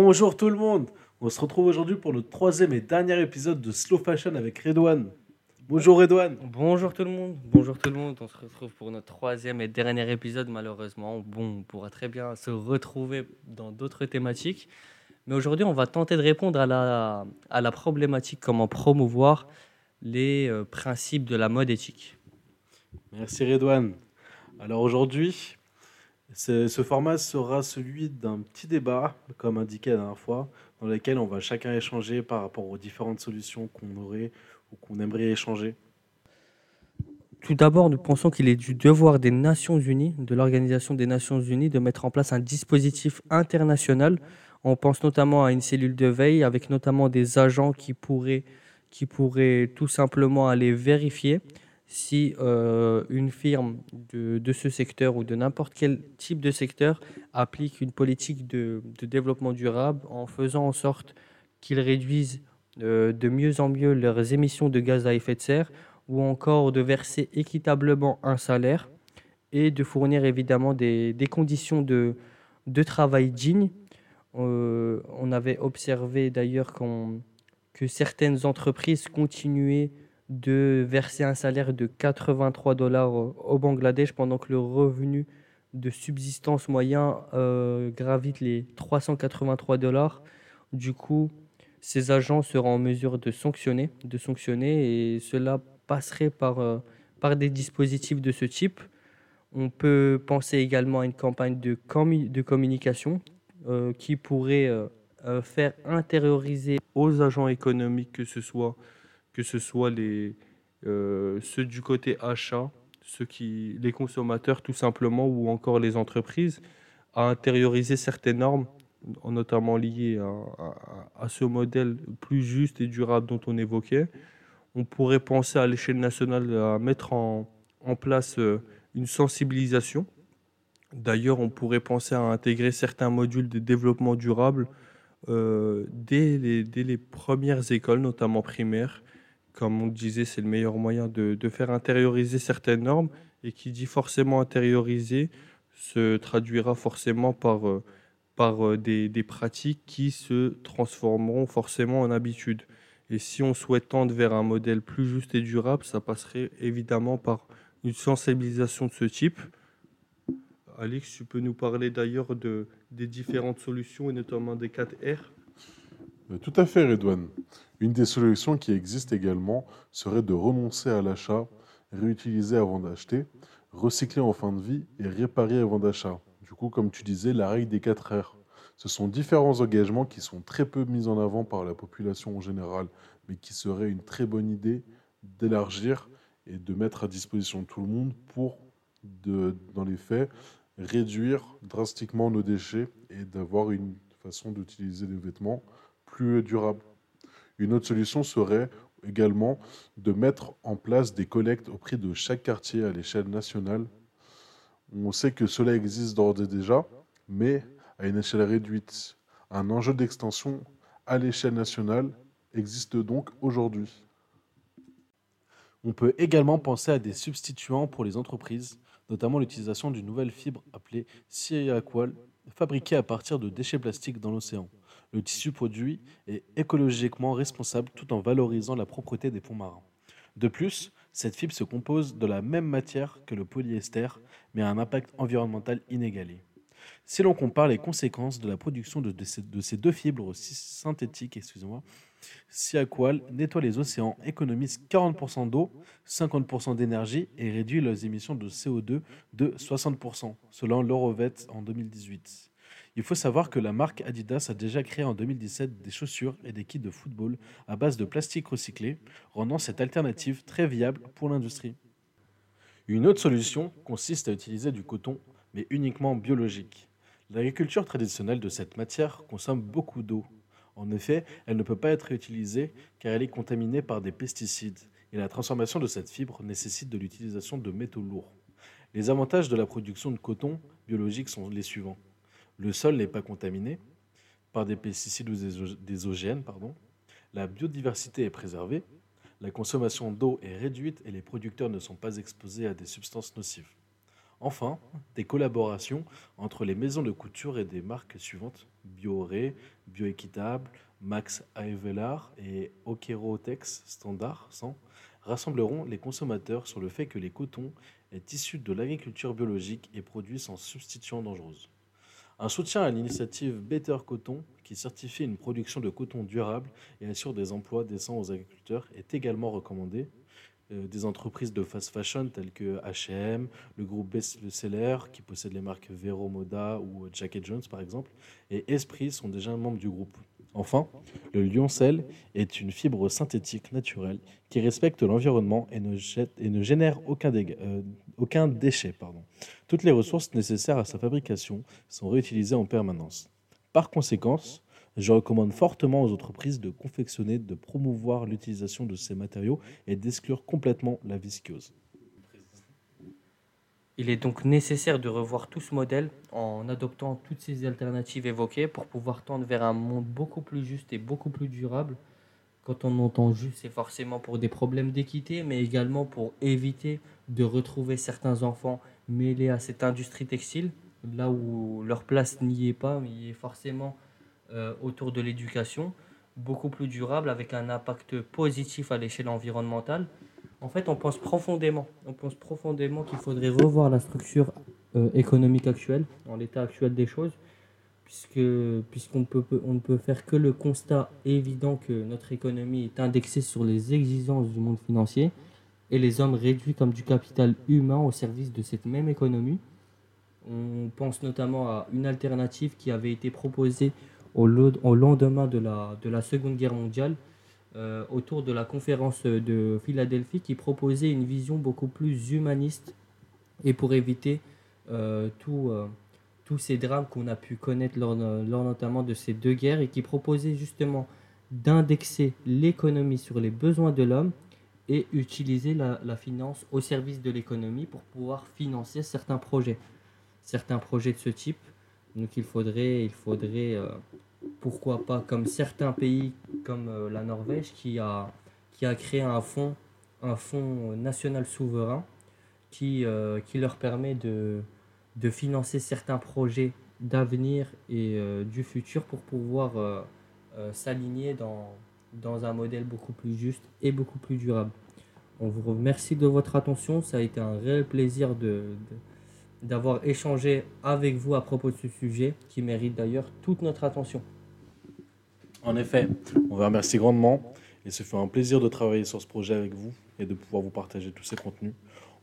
Bonjour tout le monde. On se retrouve aujourd'hui pour le troisième et dernier épisode de Slow Fashion avec Redouane. Bonjour Redouane. Bonjour tout le monde. Bonjour tout le monde. On se retrouve pour notre troisième et dernier épisode. Malheureusement, bon, on pourra très bien se retrouver dans d'autres thématiques. Mais aujourd'hui, on va tenter de répondre à la, à la problématique comment promouvoir les euh, principes de la mode éthique. Merci Redouane. Alors aujourd'hui, ce format sera celui d'un petit débat, comme indiqué la dernière fois, dans lequel on va chacun échanger par rapport aux différentes solutions qu'on aurait ou qu'on aimerait échanger. Tout d'abord, nous pensons qu'il est du devoir des Nations Unies, de l'Organisation des Nations Unies, de mettre en place un dispositif international. On pense notamment à une cellule de veille avec notamment des agents qui pourraient, qui pourraient tout simplement aller vérifier si euh, une firme de, de ce secteur ou de n'importe quel type de secteur applique une politique de, de développement durable en faisant en sorte qu'ils réduisent euh, de mieux en mieux leurs émissions de gaz à effet de serre ou encore de verser équitablement un salaire et de fournir évidemment des, des conditions de, de travail dignes. Euh, on avait observé d'ailleurs qu'on- que certaines entreprises continuaient de verser un salaire de 83 dollars au Bangladesh pendant que le revenu de subsistance moyen euh, gravite les 383 dollars. Du coup, ces agents seront en mesure de sanctionner, de sanctionner et cela passerait par, euh, par des dispositifs de ce type. On peut penser également à une campagne de, de communication euh, qui pourrait faire intérioriser aux agents économiques, que ce soit, que ce soit les, euh, ceux du côté achat, ceux qui, les consommateurs tout simplement, ou encore les entreprises, à intérioriser certaines normes, notamment liées à, ce modèle plus juste et durable dont on évoquait. On pourrait penser à l'échelle nationale à mettre en, en place euh, une sensibilisation. D'ailleurs, on pourrait penser à intégrer certains modules de développement durable euh, dès, les, dès les premières écoles, notamment primaires. Comme on le disait, c'est le meilleur moyen de, de faire intérioriser certaines normes. Et qui dit forcément intérioriser se traduira forcément par, euh, par euh, des, des pratiques qui se transformeront forcément en habitudes. Et si on souhaite tendre vers un modèle plus juste et durable, ça passerait évidemment par une sensibilisation de ce type. Alix, tu peux nous parler d'ailleurs de, des différentes solutions et notamment des 4 R? Euh, Tout à fait, Redouane. Une des solutions qui existe également serait de renoncer à l'achat, réutiliser avant d'acheter, recycler en fin de vie et réparer avant d'achat. Du coup, comme tu disais, la règle des 4 R. Ce sont différents engagements qui sont très peu mis en avant par la population en général, mais qui serait une très bonne idée d'élargir et de mettre à disposition de tout le monde pour, dans les faits, réduire drastiquement nos déchets et d'avoir une façon d'utiliser les vêtements plus durable. Une autre solution serait également de mettre en place des collectes auprès de chaque quartier à l'échelle nationale. On sait que cela existe d'ores et déjà, mais à une échelle réduite. Un enjeu d'extension à l'échelle nationale existe donc aujourd'hui. On peut également penser à des substituants pour les entreprises, notamment l'utilisation d'une nouvelle fibre appelée Aqual, fabriquée à partir de déchets plastiques dans l'océan. Le tissu produit est écologiquement responsable tout en valorisant la propreté des fonds marins. De plus, cette fibre se compose de la même matière que le polyester, mais a un impact environnemental inégalé. Si l'on compare les conséquences de la production de, ces, de ces deux fibres sy- synthétiques, excusez-moi, Siaqual nettoie les océans, économise 40% d'eau, 50% d'énergie et réduit les émissions de CO2 de 60%, selon l'Eurovet en 2018. Il faut savoir que la marque Adidas a déjà créé en 2017 des chaussures et des kits de football à base de plastique recyclé, rendant cette alternative très viable pour l'industrie. Une autre solution consiste à utiliser du coton, mais uniquement biologique. L'agriculture traditionnelle de cette matière consomme beaucoup d'eau. En effet, elle ne peut pas être réutilisée car elle est contaminée par des pesticides et la transformation de cette fibre nécessite de l'utilisation de métaux lourds. Les avantages de la production de coton biologique sont les suivants. Le sol n'est pas contaminé par des pesticides ou des des OGM, pardon. La biodiversité est préservée, la consommation d'eau est réduite et les producteurs ne sont pas exposés à des substances nocives. Enfin, des collaborations entre les maisons de couture et des marques suivantes Bioré, Bioéquitable, Max Avelar et Okerotex Standard 100 rassembleront les consommateurs sur le fait que les cotons est issu de l'agriculture biologique et produit sans substitution dangereuse. Un soutien à l'initiative Better Coton, qui certifie une production de coton durable et assure des emplois décents aux agriculteurs, est également recommandé. Euh, des entreprises de fast fashion telles que H&M, le groupe Bestseller, qui possède les marques Vero Moda ou Jacket Jones par exemple, et Esprit sont déjà membres du groupe. Enfin, le lioncel est une fibre synthétique naturelle qui respecte l'environnement et, ne génère aucun, euh, déchet. Toutes les ressources nécessaires à sa fabrication sont réutilisées en permanence. Par conséquent, je recommande fortement aux entreprises de confectionner, de promouvoir l'utilisation de ces matériaux et d'exclure complètement la viscose. Il est donc nécessaire de revoir tout ce modèle en adoptant toutes ces alternatives évoquées pour pouvoir tendre vers un monde beaucoup plus juste et beaucoup plus durable. Quand on entend juste, c'est forcément pour des problèmes d'équité, mais également pour éviter de retrouver certains enfants mêlés à cette industrie textile, là où leur place n'y est pas, mais il est forcément euh, autour de l'éducation, beaucoup plus durable, avec un impact positif à l'échelle environnementale en fait, on pense profondément, qu'il faudrait revoir la structure euh, économique actuelle, en l'état actuel des choses, puisque puisqu'on peut, on ne peut faire que le constat évident que notre économie est indexée sur les exigences du monde financier et les hommes réduits comme du capital humain au service de cette même économie. On pense notamment à une alternative qui avait été proposée au, lendemain de la Seconde Guerre mondiale, euh, autour de la conférence de Philadelphie qui proposait une vision beaucoup plus humaniste et pour éviter euh, euh, tous ces drames qu'on a pu connaître lors, notamment de ces deux guerres et qui proposait justement d'indexer l'économie sur les besoins de l'homme et utiliser la, la, finance au service de l'économie pour pouvoir financer certains projets. Certains projets de ce type. Donc il faudrait, il faudrait pourquoi pas comme certains pays comme euh, la Norvège qui a, qui a créé un fonds, un national souverain qui, euh, qui leur permet de, de financer certains projets d'avenir et euh, du futur pour pouvoir s'aligner dans, dans un modèle beaucoup plus juste et beaucoup plus durable. On vous remercie de votre attention. Ça a été un réel plaisir de, d'avoir échangé avec vous à propos de ce sujet qui mérite d'ailleurs toute notre attention. En effet, on vous remercie grandement et ce fait un plaisir de travailler sur ce projet avec vous et de pouvoir vous partager tous ces contenus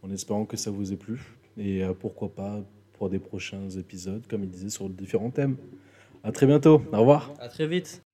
en espérant que ça vous ait plu et euh, pourquoi pas pour des prochains épisodes, comme il disait, sur différents thèmes. À très bientôt. Au revoir. À très vite.